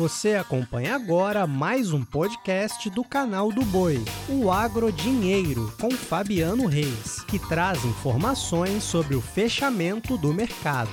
Você acompanha agora mais um podcast do canal do Boi, o Agro Dinheiro, com Fabiano Reis, que traz informações sobre o fechamento do mercado.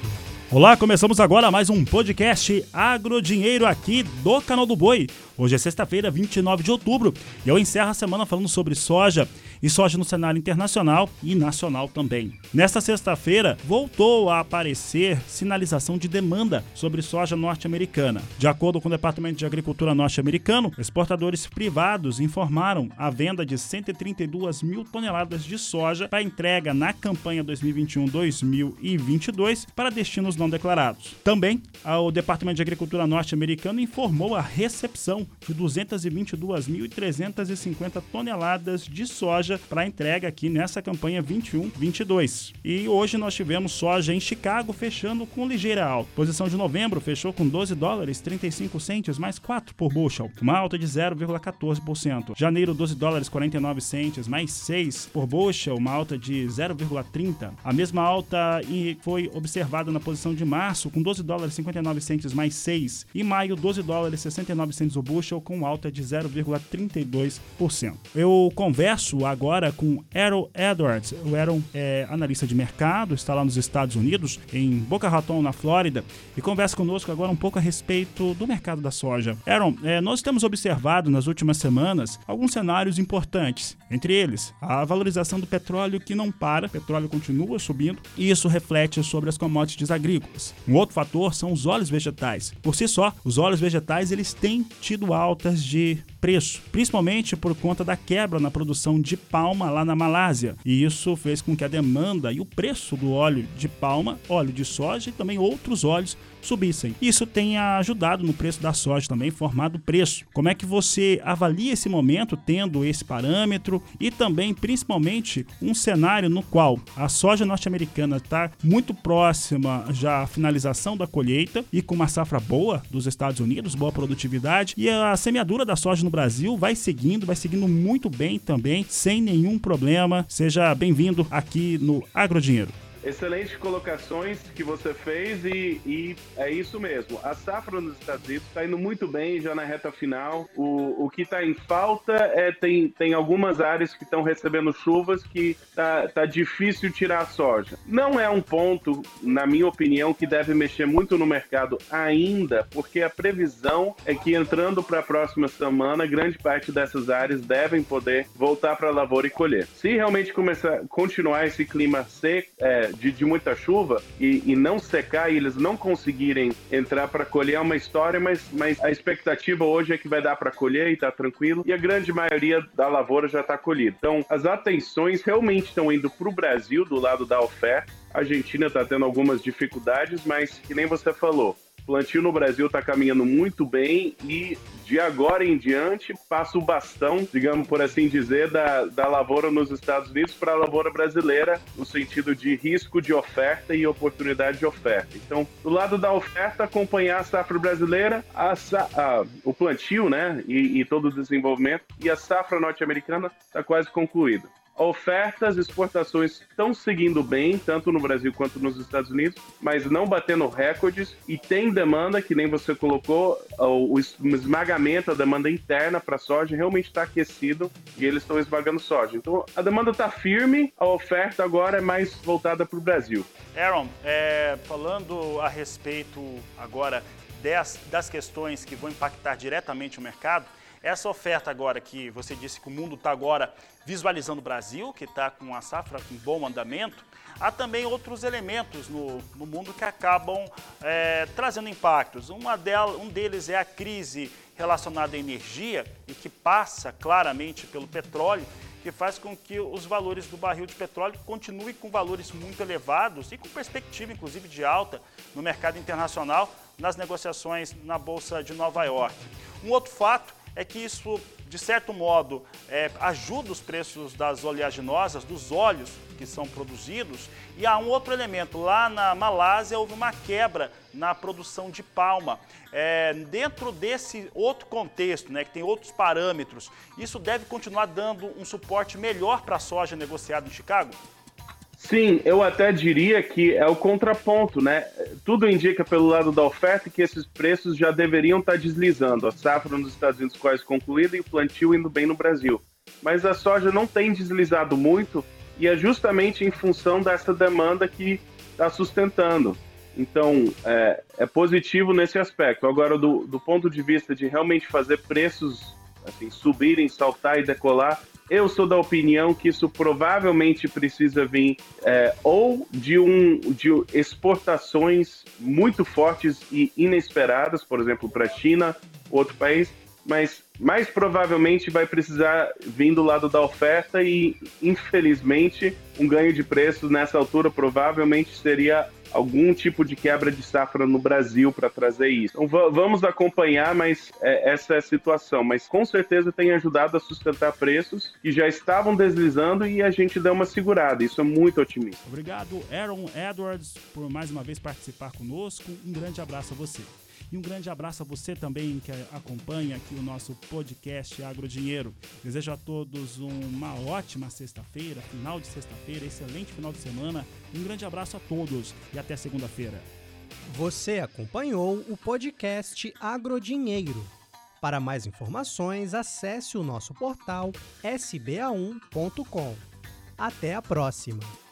Olá, começamos agora mais um podcast Agro Dinheiro aqui do canal do Boi. Hoje é sexta-feira, 29 de outubro, e eu encerro a semana falando sobre soja e soja no cenário internacional e nacional também. Nesta sexta-feira, voltou a aparecer sinalização de demanda sobre soja norte-americana. De acordo com o Departamento de Agricultura norte-americano, exportadores privados informaram a venda de 132 mil toneladas de soja para entrega na campanha 2021-2022 para destinos não declarados. Também, o Departamento de Agricultura norte-americano informou a recepção de 222.350 toneladas de soja soja para entrega aqui nessa campanha 21-22. E hoje nós tivemos soja em Chicago fechando com ligeira alta. Posição de novembro fechou com 12 dólares 35 centes mais 4 por bushel, uma alta de 0,14%. Janeiro 12 dólares 49 centes mais 6 por bushel, uma alta de 0,30. A mesma alta foi observada na posição de março com 12 dólares 59 centes mais 6 e maio 12 dólares 69 centes o bushel com alta de 0,32%. Eu converso agora agora com Aaron Edwards. O Aaron é analista de mercado, está lá nos Estados Unidos, em Boca Raton, na Flórida, e conversa conosco agora um pouco a respeito do mercado da soja. Aaron, é, nós temos observado nas últimas semanas alguns cenários importantes, entre eles a valorização do petróleo que não para, o petróleo continua subindo, e isso reflete sobre as commodities agrícolas. Um outro fator são os óleos vegetais. Por si só, os óleos vegetais eles têm tido altas de preço, principalmente por conta da quebra na produção de palma lá na Malásia. E isso fez com que a demanda e o preço do óleo de palma, óleo de soja e também outros óleos subissem. Isso tem ajudado no preço da soja também, formado preço. Como é que você avalia esse momento tendo esse parâmetro e também, principalmente, um cenário no qual a soja norte-americana está muito próxima já à finalização da colheita e com uma safra boa dos Estados Unidos, boa produtividade, e a semeadura da soja no Brasil vai seguindo, vai seguindo muito bem também, sem nenhum problema. Seja bem-vindo aqui no Agrodinheiro. Excelentes colocações que você fez e, e, é isso mesmo. A safra nos Estados Unidos está indo muito bem já na reta final. O, o que está em falta é tem, tem algumas áreas que estão recebendo chuvas que tá, tá difícil tirar a soja. Não é um ponto, na minha opinião, que deve mexer muito no mercado ainda, porque a previsão é que entrando para a próxima semana, grande parte dessas áreas devem poder voltar para a lavoura e colher. Se realmente começar continuar esse clima seco, é, de, de muita chuva e, e, não secar e eles não conseguirem entrar para colher é uma história, mas, mas a expectativa hoje é que vai dar para colher e tá tranquilo. E a grande maioria da lavoura já está colhida. Então, as atenções realmente estão indo para o Brasil do lado da oferta. A Argentina está tendo algumas dificuldades, mas que nem você falou, plantio no Brasil está caminhando muito bem e de agora em diante passa o bastão, digamos por assim dizer, da, da lavoura nos Estados Unidos para a lavoura brasileira, no sentido de risco de oferta e oportunidade de oferta. Então, do lado da oferta, acompanhar a safra brasileira, a, a, o plantio né, e, e todo o desenvolvimento, e a safra norte-americana está quase concluída ofertas, exportações estão seguindo bem, tanto no Brasil quanto nos Estados Unidos, mas não batendo recordes e tem demanda, que nem você colocou, o esmagamento, a demanda interna para soja realmente está aquecido e eles estão esmagando soja. Então a demanda está firme, a oferta agora é mais voltada para o Brasil. Aaron, é, falando a respeito agora das, das questões que vão impactar diretamente o mercado, essa oferta agora que você disse que o mundo está agora visualizando o Brasil, que está com a safra com bom andamento, há também outros elementos no, no mundo que acabam é, trazendo impactos. Uma delas, um deles é a crise relacionada à energia e que passa claramente pelo petróleo, que faz com que os valores do barril de petróleo continuem com valores muito elevados e com perspectiva, inclusive, de alta no mercado internacional nas negociações na Bolsa de Nova York. Um outro fato é que isso, de certo modo, é, ajuda os preços das oleaginosas, dos óleos que são produzidos. E há um outro elemento, lá na Malásia houve uma quebra na produção de palma. É, dentro desse outro contexto, né, que tem outros parâmetros, isso deve continuar dando um suporte melhor para a soja negociada em Chicago? Sim, eu até diria que é o contraponto, né? Tudo indica pelo lado da oferta que esses preços já deveriam estar deslizando. A safra nos Estados Unidos quase concluída e o plantio indo bem no Brasil. Mas a soja não tem deslizado muito e é justamente em função dessa demanda que está sustentando. Então, é, é, positivo nesse aspecto. Agora, do, do ponto de vista de realmente fazer preços assim, subirem, saltar e decolar, eu sou da opinião que isso provavelmente precisa vir é, ou de, um, de exportações muito fortes e inesperadas, por exemplo, para a China, outro país, mas mais provavelmente vai precisar vir do lado da oferta e, infelizmente, um ganho de preços nessa altura provavelmente seria algum tipo de quebra de safra no Brasil para trazer isso. Então vamos acompanhar, mas é, essa é a situação. Mas com certeza tem ajudado a sustentar preços que já estavam deslizando e a gente deu uma segurada. Isso é muito otimista. Obrigado, Aaron Edwards, por mais uma vez participar conosco. Um grande abraço a você. E um grande abraço a você também que acompanha aqui o nosso podcast Agro Dinheiro. Desejo a todos uma ótima sexta-feira, final de sexta-feira, excelente final de semana. Um grande abraço a todos e até segunda-feira. Você acompanhou o podcast Agro Dinheiro. Para mais informações, acesse o nosso portal sba1.com. Até a próxima!